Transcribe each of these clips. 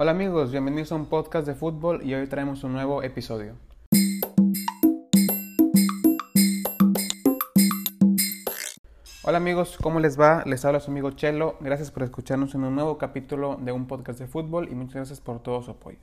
Hola amigos, bienvenidos a un podcast de fútbol y hoy traemos un nuevo episodio. Hola amigos, ¿cómo les va? Les habla su amigo Chelo. Gracias por escucharnos en un nuevo capítulo de un podcast de fútbol y muchas gracias por todo su apoyo.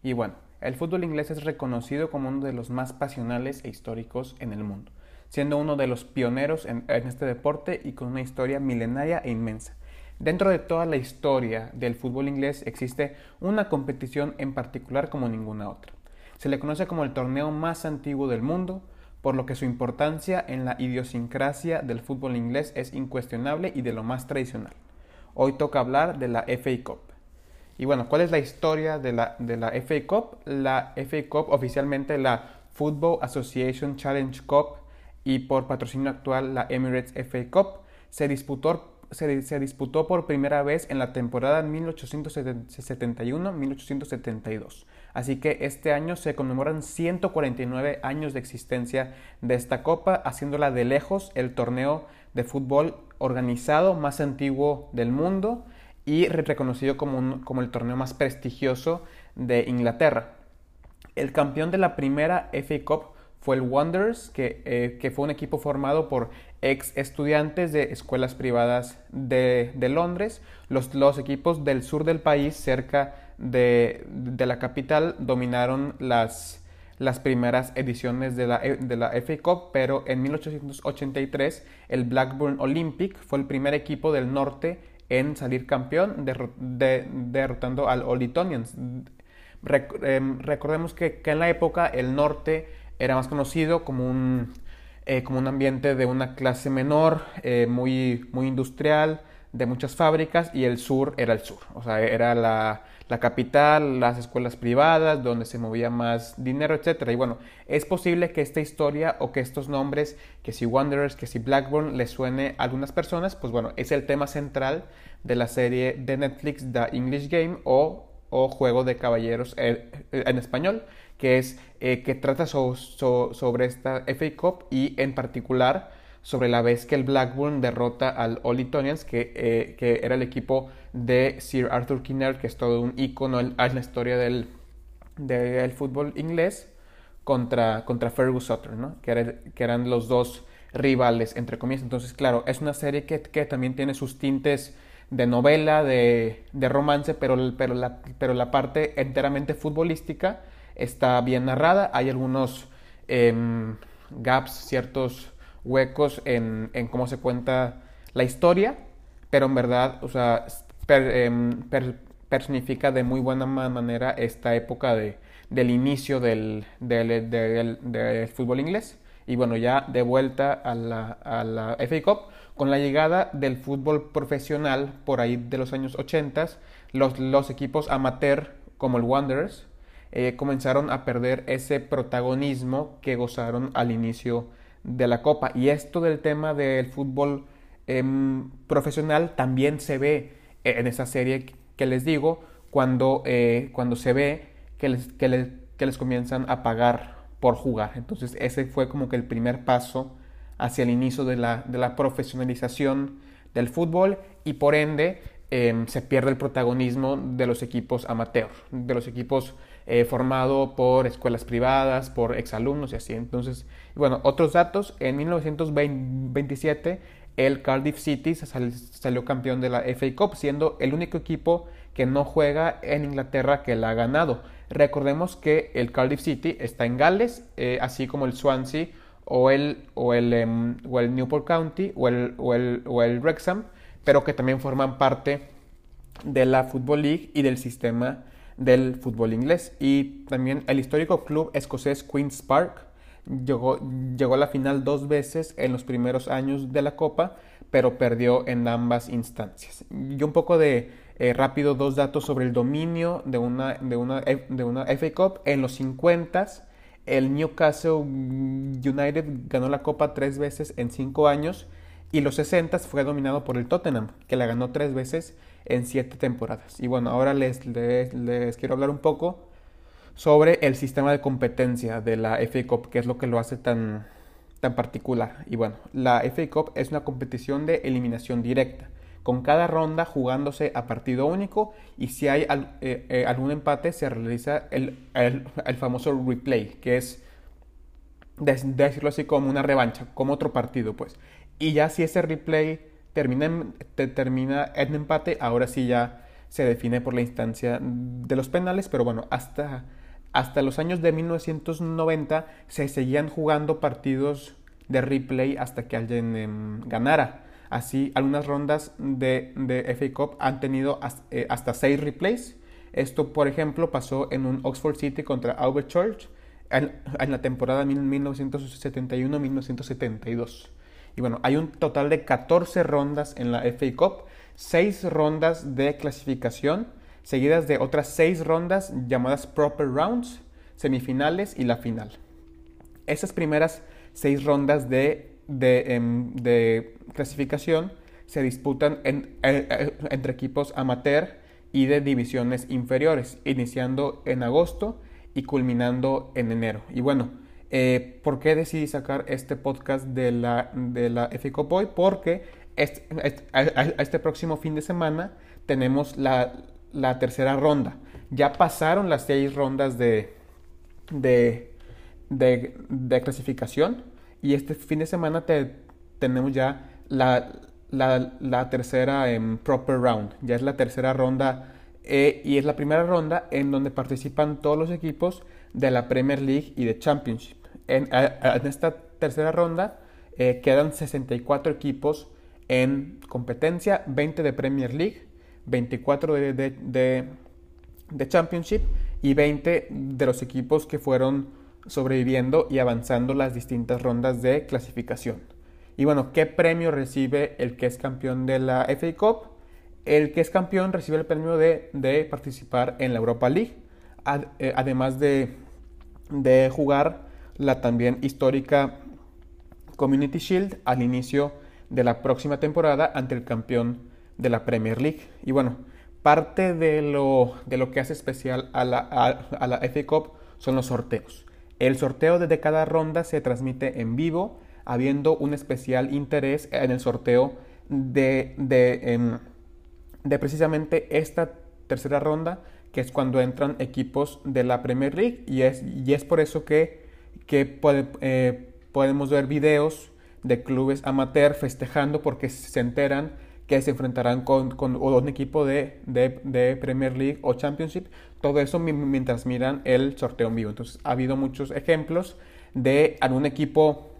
Y bueno, el fútbol inglés es reconocido como uno de los más pasionales e históricos en el mundo, siendo uno de los pioneros en, este deporte y con una historia milenaria e inmensa. Dentro de toda la historia del fútbol inglés existe una competición en particular como ninguna otra. Se le conoce como el torneo más antiguo del mundo, por lo que su importancia en la idiosincrasia del fútbol inglés es incuestionable y de lo más tradicional. Hoy toca hablar de la FA Cup. Y bueno, ¿cuál es la historia de la, de la FA Cup? La FA Cup, oficialmente la Football Association Challenge Cup y por patrocinio actual la Emirates FA Cup, se disputó se, disputó por primera vez en la temporada 1871-1872. Así que este año se conmemoran 149 años de existencia de esta copa, haciéndola de lejos el torneo de fútbol organizado más antiguo del mundo y reconocido como, como el torneo más prestigioso de Inglaterra. El campeón de la primera FA Cup fue el Wanderers, eh, que, fue un equipo formado por ex estudiantes de escuelas privadas de, de Londres. Los, los, equipos del sur del país, cerca de, de la capital, dominaron las, las primeras ediciones de la, de la FA Cup, pero en 1883 el Blackburn Olympic fue el primer equipo del norte en salir campeón, derrotando al Olitonians. Em, recordemos que, que en la época el norte era más conocido como un, eh, como un ambiente de una clase menor, eh, muy, muy industrial, de muchas fábricas, y el sur era el sur, o sea, era la, la capital, las escuelas privadas, donde se movía más dinero, etc. Y bueno, es posible que esta historia o que estos nombres, que si Wanderers, que si Blackburn, les suene a algunas personas, pues bueno, es el tema central de la serie de Netflix The English Game o, o Juego de Caballeros eh, en español, que es eh, que trata sobre esta FA Cup y en particular sobre la vez que el Blackburn derrota al All que, eh, que era el equipo de Sir Arthur Kinner, que es todo un icono en, la historia del, del, fútbol inglés, contra, contra Fergus Sutter, ¿no? que, que, eran los dos rivales, entre comillas. Entonces, claro, es una serie que, que también tiene sus tintes de novela, de, de romance, pero, pero, la, pero la parte enteramente futbolística está bien narrada. Hay algunos em, gaps, ciertos huecos en, cómo se cuenta la historia, pero en verdad, o sea, em, personifica de muy buena manera esta época de, del inicio del, del, fútbol inglés. Y bueno, ya de vuelta a la, a la FA Cup, con la llegada del fútbol profesional por ahí de los años 80, los, los equipos amateur como el Wanderers eh, comenzaron a perder ese protagonismo que gozaron al inicio de la Copa. Y esto del tema del fútbol em, profesional también se ve en esa serie que les digo, cuando, eh, cuando se ve que les, que, les, comienzan a pagar por jugar. Entonces ese fue como que el primer paso hacia el inicio de la, de la profesionalización del fútbol y por ende em, se pierde el protagonismo de los equipos amateur, de los equipos eh, formado por escuelas privadas, por exalumnos y así. Entonces, bueno, otros datos, en 1927 el Cardiff City salió campeón de la FA Cup, siendo el único equipo que no juega en Inglaterra que la ha ganado. Recordemos que el Cardiff City está en Gales, eh, así como el Swansea o el, o el, em, o el Newport County o el, o el, o el Wrexham, pero que también forman parte de la Football League y del sistema del fútbol inglés. Y también el histórico club escocés Queen's Park llegó, llegó a la final dos veces en los primeros años de la Copa, pero perdió en ambas instancias. Y un poco de eh, rápido dos datos sobre el dominio de una, de una, de una FA Cup. En los 50 el Newcastle United ganó la Copa tres veces en cinco años y los 60 fue dominado por el Tottenham, que la ganó tres veces en siete temporadas. Y bueno, ahora les, les, quiero hablar un poco sobre el sistema de competencia de la FA Cup, que es lo que lo hace tan, tan particular. Y bueno, la FA Cup es una competición de eliminación directa, con cada ronda jugándose a partido único y si hay eh, eh, algún empate se realiza el, famoso replay, que es decirlo así como una revancha, como otro partido pues. Y ya si ese replay termina en, termina en empate, ahora sí ya se define por la instancia de los penales, pero bueno, hasta, hasta los años de 1990 se seguían jugando partidos de replay hasta que alguien em, ganara. Así, algunas rondas de, de FA Cup han tenido eh, hasta, seis replays. Esto, por ejemplo, pasó en un Oxford City contra Albert Church en, la temporada 1971-1972. Y bueno, hay un total de 14 rondas en la FA Cup, 6 rondas de clasificación, seguidas de otras 6 rondas llamadas Proper Rounds, semifinales y la final. Esas primeras 6 rondas de, de, em, de clasificación se disputan eh, eh, entre equipos amateur y de divisiones inferiores, iniciando en agosto y culminando en enero. Y bueno, eh, ¿por qué decidí sacar este podcast de la, de la Boy? Porque este, este, próximo fin de semana tenemos la, la, tercera ronda. Ya pasaron las seis rondas de, de, clasificación y este fin de semana te, tenemos ya la, la, tercera en proper round. Ya es la tercera ronda eh, y es la primera ronda en donde participan todos los equipos de la Premier League y de Championship. En, esta tercera ronda eh, quedan 64 equipos en competencia, 20 de Premier League, 24 de, de, de Championship y 20 de los equipos que fueron sobreviviendo y avanzando las distintas rondas de clasificación. Y bueno, ¿qué premio recibe el que es campeón de la FA Cup? El que es campeón recibe el premio de, participar en la Europa League, eh, además de, de jugar la también histórica Community Shield al inicio de la próxima temporada ante el campeón de la Premier League. Y bueno, parte de lo, de lo que hace especial a la, a, la FA Cup son los sorteos. El sorteo desde cada ronda se transmite en vivo habiendo un especial interés en el sorteo de, em, de, precisamente esta tercera ronda, que es cuando entran equipos de la Premier League y es, y es por eso que, que eh, podemos ver videos de clubes amateur festejando porque se enteran que se enfrentarán con, con un equipo de, de, de, Premier League o Championship. Todo eso mientras miran el sorteo en vivo. Entonces ha habido muchos ejemplos de algún equipo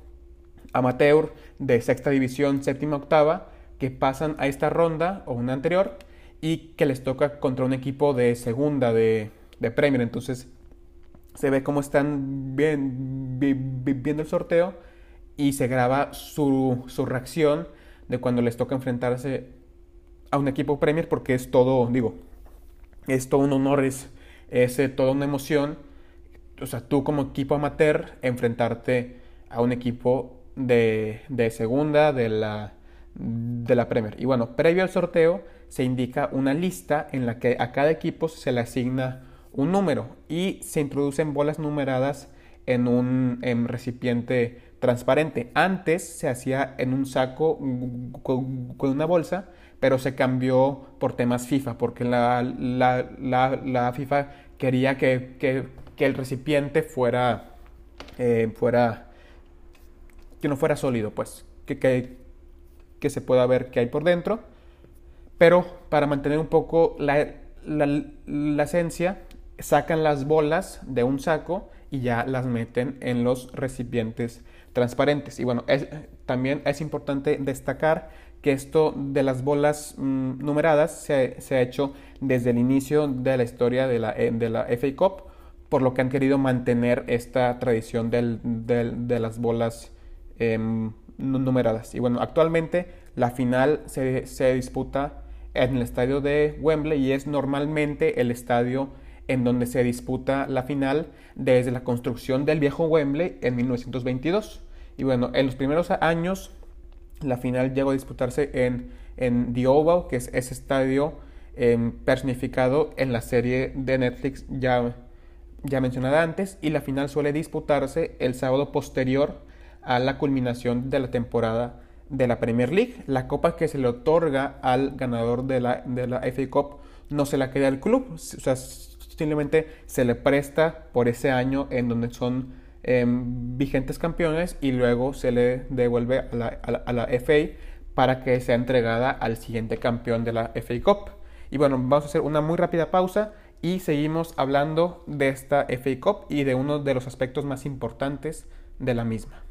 amateur de sexta división, séptima, octava, que pasan a esta ronda o una anterior y que les toca contra un equipo de segunda de, de Premier. Entonces se ve cómo están viendo el sorteo y se graba su, su, reacción de cuando les toca enfrentarse a un equipo Premier porque es todo, digo, es todo un honor, es, es eh, toda una emoción. O sea, tú como equipo amateur enfrentarte a un equipo de, segunda de la, de la Premier. Y bueno, previo al sorteo se indica una lista en la que a cada equipo se le asigna un número y se introducen bolas numeradas en un recipiente transparente. Antes se hacía en un saco con, una bolsa, pero se cambió por temas FIFA, porque la, FIFA quería que, el recipiente fuera, eh, fuera que no fuera sólido, pues, que, se pueda ver qué hay por dentro. Pero para mantener un poco la, esencia, sacan las bolas de un saco y ya las meten en los recipientes transparentes. Y bueno, también es importante destacar que esto de las bolas mm, numeradas se, se, ha hecho desde el inicio de la historia de la, de la FA Cup, por lo que han querido mantener esta tradición del, del, de las bolas Em, numeradas. Y bueno, actualmente la final se, se, disputa en el estadio de Wembley y es normalmente el estadio en donde se disputa la final desde la construcción del viejo Wembley en 1922. Y bueno, en los primeros años la final llegó a disputarse en, en The Oval, que es ese estadio em, personificado en la serie de Netflix ya, ya mencionada antes, y la final suele disputarse el sábado posterior a la culminación de la temporada de la Premier League. La copa que se le otorga al ganador de la, de la FA Cup no se la queda el club, o sea, simplemente se le presta por ese año en donde son em, vigentes campeones y luego se le devuelve a la, a la FA para que sea entregada al siguiente campeón de la FA Cup. Y bueno, vamos a hacer una muy rápida pausa y seguimos hablando de esta FA Cup y de uno de los aspectos más importantes de la misma.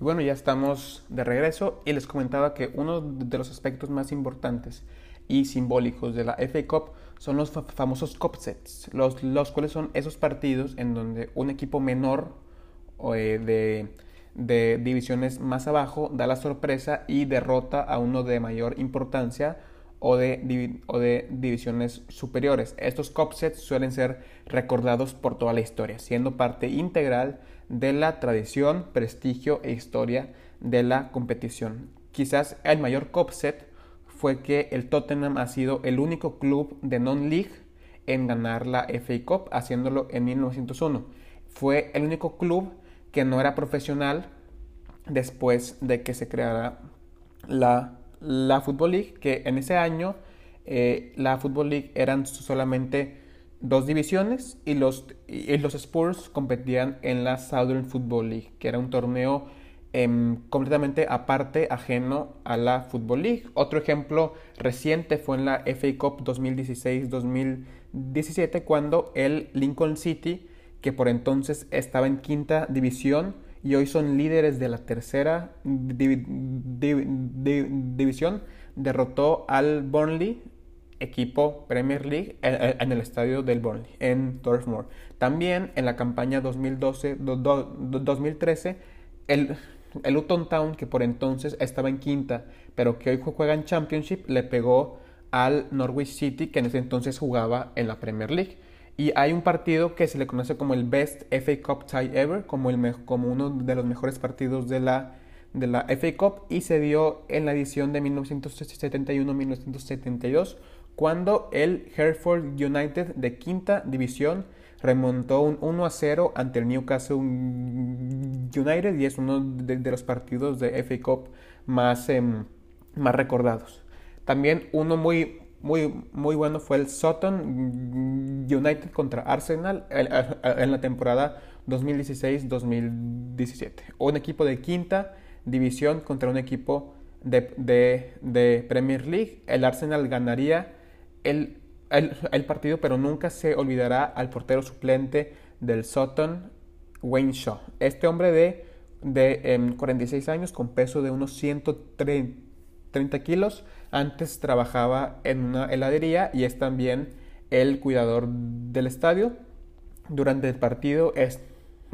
Y bueno, ya estamos de regreso y les comentaba que uno de los aspectos más importantes y simbólicos de la FA Cup son los famosos cup sets, los, los, cuales son esos partidos en donde un equipo menor eh, de, de, divisiones más abajo da la sorpresa y derrota a uno de mayor importancia o de, o de divisiones superiores. Estos cup sets suelen ser recordados por toda la historia, siendo parte integral de la tradición, prestigio e historia de la competición. Quizás el mayor cup set fue que el Tottenham ha sido el único club de non-league en ganar la FA Cup, haciéndolo en 1901. Fue el único club que no era profesional después de que se creara la, la Football League, que en ese año eh, la Football League eran solamente dos divisiones y los, y los Spurs competían en la Southern Football League, que era un torneo Em, completamente aparte, ajeno a la Football League. Otro ejemplo reciente fue en la FA Cup 2016-2017 cuando el Lincoln City, que por entonces estaba en quinta división y hoy son líderes de la tercera división, derrotó al Burnley equipo Premier League en, el estadio del Burnley, en Turf Moor. También en la campaña 2012-2013, el el Luton Town, que por entonces estaba en quinta, pero que hoy juega en Championship, le pegó al Norwich City, que en ese entonces jugaba en la Premier League. Y hay un partido que se le conoce como el Best FA Cup Tie Ever, como, el como uno de los mejores partidos de la, de la FA Cup, y se dio en la edición de 1971-1972, cuando el Hereford United de quinta división remontó un 1 a 0 ante el Newcastle United y es uno de, los partidos de FA Cup más, em, más recordados. También uno muy, muy, muy bueno fue el Sutton United contra Arsenal en la temporada 2016-2017. Un equipo de quinta división contra un equipo de, de Premier League. El Arsenal ganaría el el, partido, pero nunca se olvidará al portero suplente del Sutton, Wayne Shaw. Este hombre de, de 46 em, años con peso de unos 130 kilos, antes trabajaba en una heladería y es también el cuidador del estadio. Durante el partido, es,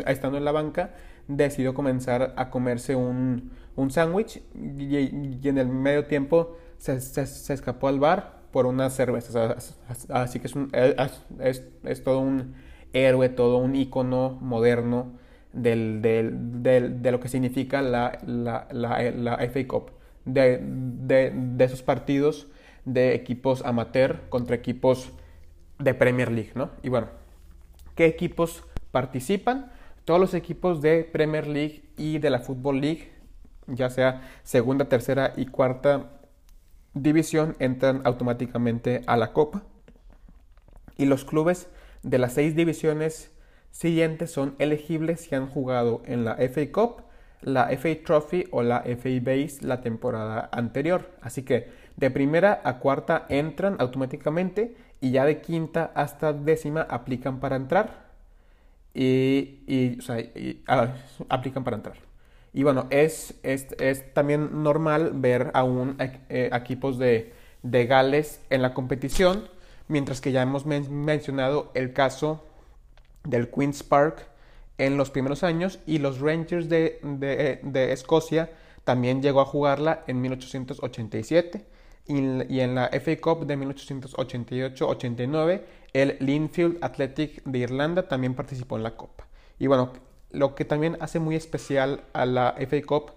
estando en la banca, decidió comenzar a comerse un, un sándwich y, en el medio tiempo se, se escapó al bar por unas cervezas. Así que es, es, todo un héroe, todo un icono moderno del, de lo que significa la, la, la, FA Cup. De, de, esos partidos de equipos amateur contra equipos de Premier League, ¿no? Y bueno, ¿qué equipos participan? Todos los equipos de Premier League y de la Football League, ya sea segunda, tercera y cuarta división entran automáticamente a la Copa y los clubes de las seis divisiones siguientes son elegibles si han jugado en la FA Cup, la FA Trophy o la FA Base la temporada anterior. Así que de primera a cuarta entran automáticamente y ya de quinta hasta décima aplican para entrar. Y, ah, aplican para entrar. Y bueno, es, es, también normal ver aún eh, equipos de, de, Gales en la competición, mientras que ya hemos mencionado el caso del Queen's Park en los primeros años y los Rangers de, de, Escocia también llegó a jugarla en 1887 y, y en la FA Cup de 1888-89 el Linfield Athletic de Irlanda también participó en la Copa. Y bueno, lo que también hace muy especial a la FA Cup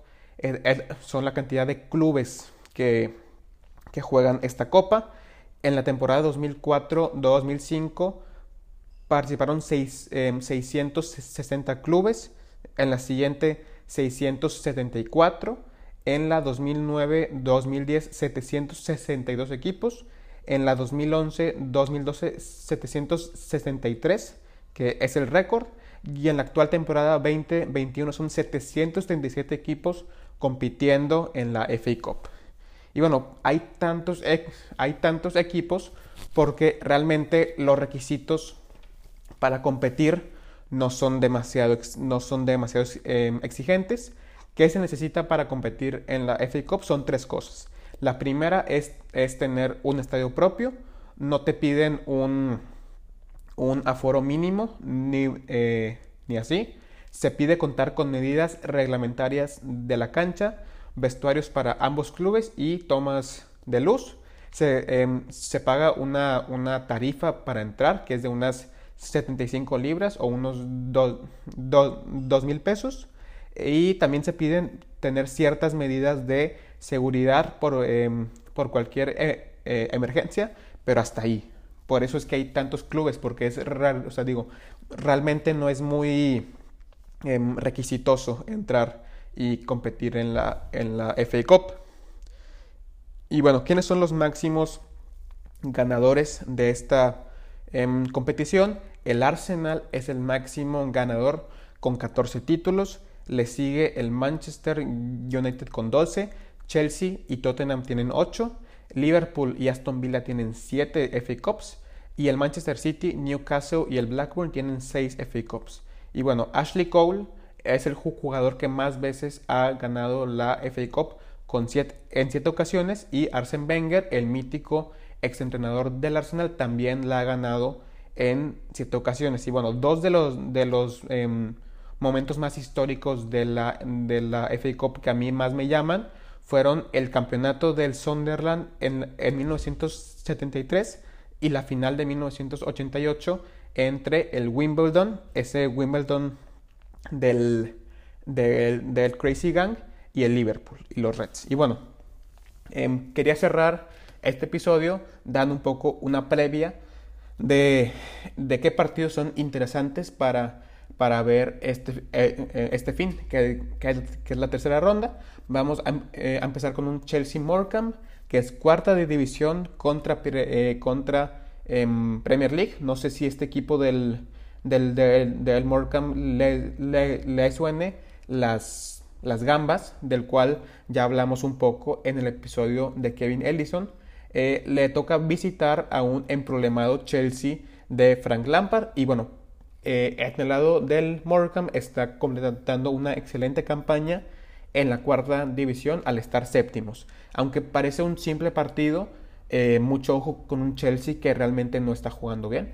son la cantidad de clubes que, que juegan esta copa. En la temporada 2004-2005 participaron 660 em, clubes, en la siguiente 674, en la 2009-2010 762 equipos, en la 2011-2012 763, que es el récord, y en la actual temporada 2021 son 737 equipos compitiendo en la FA Cup. Y bueno, hay tantos, hay tantos equipos porque realmente los requisitos para competir no son demasiado, no son demasiado em, exigentes. ¿Qué se necesita para competir en la FA Cup? Son tres cosas. La primera es, es tener un estadio propio. No te piden un, un aforo mínimo ni, eh, ni así. Se pide contar con medidas reglamentarias de la cancha, vestuarios para ambos clubes y tomas de luz. Se, em, paga una, una, tarifa para entrar que es de unas 75 libras o unos 2 mil pesos. Y también se piden tener ciertas medidas de seguridad por, em, por cualquier eh, eh, emergencia, pero hasta ahí. Por eso es que hay tantos clubes, porque es raro, o sea, digo, realmente no es muy em, requisitoso entrar y competir en la, en la FA Cup. Y bueno, ¿quiénes son los máximos ganadores de esta em, competición? El Arsenal es el máximo ganador con 14 títulos. Le sigue el Manchester United con 12. Chelsea y Tottenham tienen 8. Liverpool y Aston Villa tienen 7 FA Cups y el Manchester City, Newcastle y el Blackburn tienen 6 FA Cups. Y bueno, Ashley Cole es el jugador que más veces ha ganado la FA Cup con en 7 ocasiones y Arsene Wenger, el mítico exentrenador del Arsenal, también la ha ganado en 7 ocasiones. Y bueno, dos de los, de los em, momentos más históricos de la, de la FA Cup que a mí más me llaman fueron el campeonato del Sunderland en, 1973 y la final de 1988 entre el Wimbledon, ese Wimbledon del, del, Crazy Gang y el Liverpool y los Reds. Y bueno, em, quería cerrar este episodio dando un poco una previa de, de qué partidos son interesantes para para ver este, eh, eh, este fin, que, es la tercera ronda. Vamos eh, a, empezar con un Chelsea Morecambe, que es cuarta de división contra, contra em, Premier League. No sé si este equipo del, del, del, le, le, suene las, las gambas, del cual ya hablamos un poco en el episodio de Kevin Ellison. le toca visitar a un emproblemado Chelsea de Frank Lampard y bueno, eh, en el lado del Morecambe está completando una excelente campaña en la cuarta división al estar séptimos. Aunque parece un simple partido, eh, mucho ojo con un Chelsea que realmente no está jugando bien.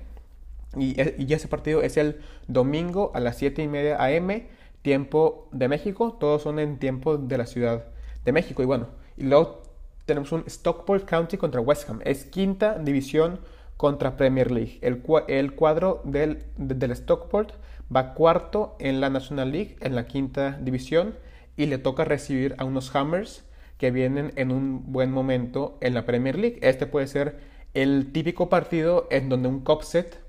Y, y, ese partido es el domingo a las 7 y media AM, tiempo de México. Todos son en tiempo de la Ciudad de México. Y bueno, y luego tenemos un Stockport County contra West Ham. Es quinta división contra Premier League. El, el cuadro del, del, Stockport va cuarto en la National League, en la quinta división, y le toca recibir a unos Hammers que vienen en un buen momento en la Premier League. Este puede ser el típico partido en donde un cup set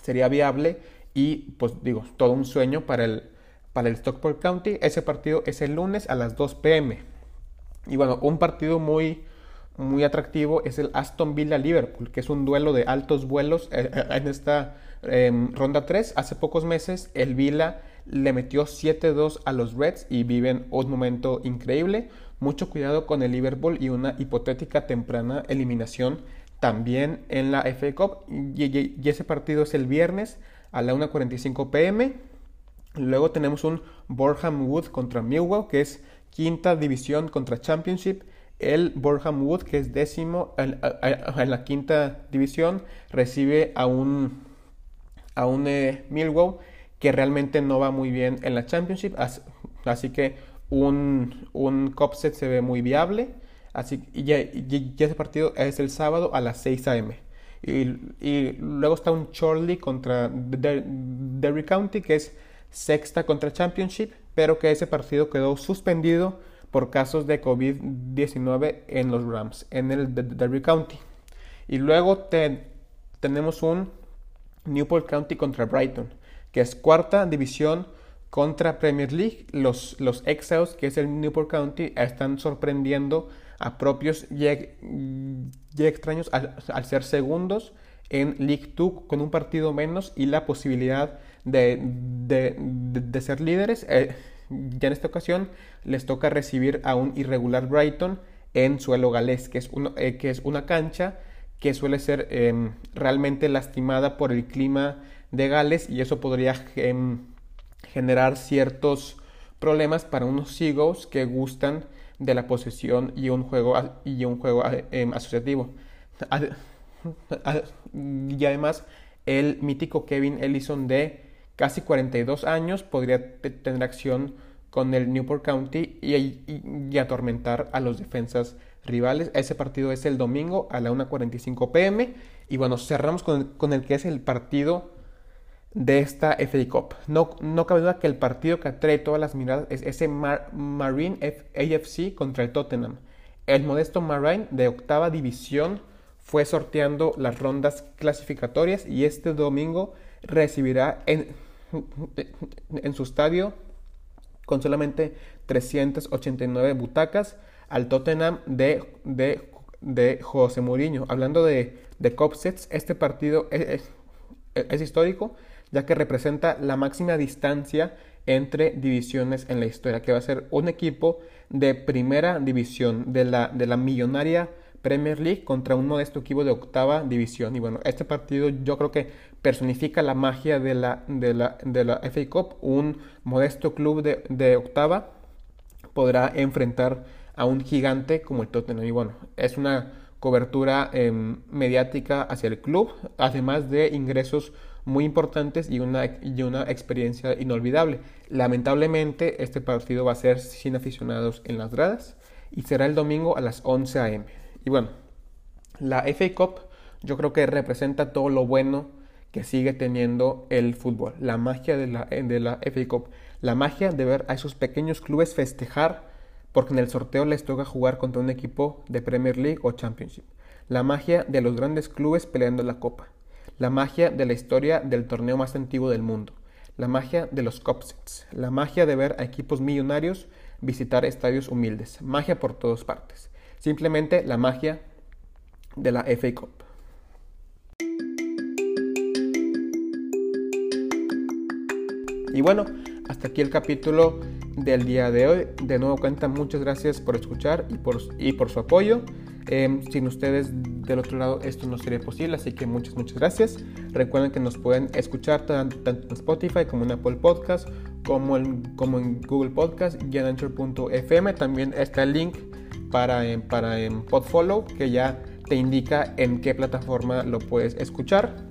sería viable y, pues digo, todo un sueño para el, para el Stockport County. Ese partido es el lunes a las 2 pm. Y bueno, un partido muy muy atractivo es el Aston Villa-Liverpool, que es un duelo de altos vuelos eh, eh, en esta em, ronda 3. Hace pocos meses el Villa le metió 7-2 a los Reds y viven un momento increíble. Mucho cuidado con el Liverpool y una hipotética temprana eliminación también en la FA Cup. Y, ese partido es el viernes a la 1.45 pm. Luego tenemos un Borham Wood contra Millwall, que es quinta división contra Championship. El Borham Wood, que es décimo en, la quinta división, recibe a un, a un eh, Millwall que realmente no va muy bien en la Championship. Así, que un, un se ve muy viable. Así, y, ya, ese partido es el sábado a las 6 a.m. Y, luego está un Chorley contra Derry County, que es sexta contra Championship, pero que ese partido quedó suspendido por casos de COVID-19 en los Rams, en el Derby County. Y luego tenemos un Newport County contra Brighton, que es cuarta división contra Premier League. Los, los Exiles, que es el Newport County, están sorprendiendo a propios y, extraños al, ser segundos en League 2 con un partido menos y la posibilidad de, de, ser líderes. Eh, ya en esta ocasión les toca recibir a un irregular Brighton en suelo galés, que es, eh, que es una cancha que suele ser em, realmente lastimada por el clima de Gales y eso podría em, generar ciertos problemas para unos Seagulls que gustan de la posesión y un juego, y un juego em, asociativo. Y además, el mítico Kevin Ellison de casi 42 años podría tener acción con el Newport County y, atormentar a los defensas rivales. Ese partido es el domingo a la 1.45 pm. Y bueno, cerramos con, el que es el partido de esta FA Cup. No, no cabe duda que el partido que atrae todas las miradas es ese Marine AFC contra el Tottenham. El modesto Marine de octava división fue sorteando las rondas clasificatorias y este domingo recibirá en, en su estadio con solamente 389 butacas al Tottenham de, de, de José Mourinho. Hablando de, de este partido es, es, histórico ya que representa la máxima distancia entre divisiones en la historia, que va a ser un equipo de primera división de la, de la millonaria Premier League contra un modesto equipo de octava división. Y bueno, este partido yo creo que personifica la magia de la, de la, de la FA Cup. Un modesto club de, de octava podrá enfrentar a un gigante como el Tottenham. Y bueno, es una cobertura em, mediática hacia el club, además de ingresos muy importantes y una, y una experiencia inolvidable. Lamentablemente, este partido va a ser sin aficionados en las gradas y será el domingo a las 11 a.m. Y bueno, la FA Cup yo creo que representa todo lo bueno que sigue teniendo el fútbol, la magia de la, FA Cup, la magia de ver a esos pequeños clubes festejar porque en el sorteo les toca jugar contra un equipo de Premier League o Championship, la magia de los grandes clubes peleando la copa, la magia de la historia del torneo más antiguo del mundo, la magia de los Cupsets, la magia de ver a equipos millonarios visitar estadios humildes, magia por todas partes, simplemente la magia de la FA Cup. Y bueno, hasta aquí el capítulo del día de hoy. De nuevo cuenta, muchas gracias por escuchar y por, y por su apoyo. Em, sin ustedes del otro lado esto no sería posible, así que muchas, muchas gracias. Recuerden que nos pueden escuchar tanto en Spotify como en Apple Podcast, como en, como en Google Podcast y en Anchor.fm. También está el link para, em, para en Podfollow que ya te indica en qué plataforma lo puedes escuchar.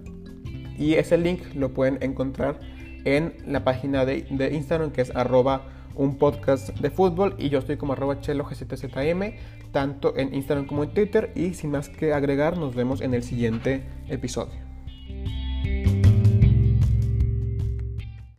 Y ese link lo pueden encontrar en la página de, Instagram que es arroba un podcast de fútbol y yo estoy como arroba chelo gztzm tanto en Instagram como en Twitter y sin más que agregar nos vemos en el siguiente episodio.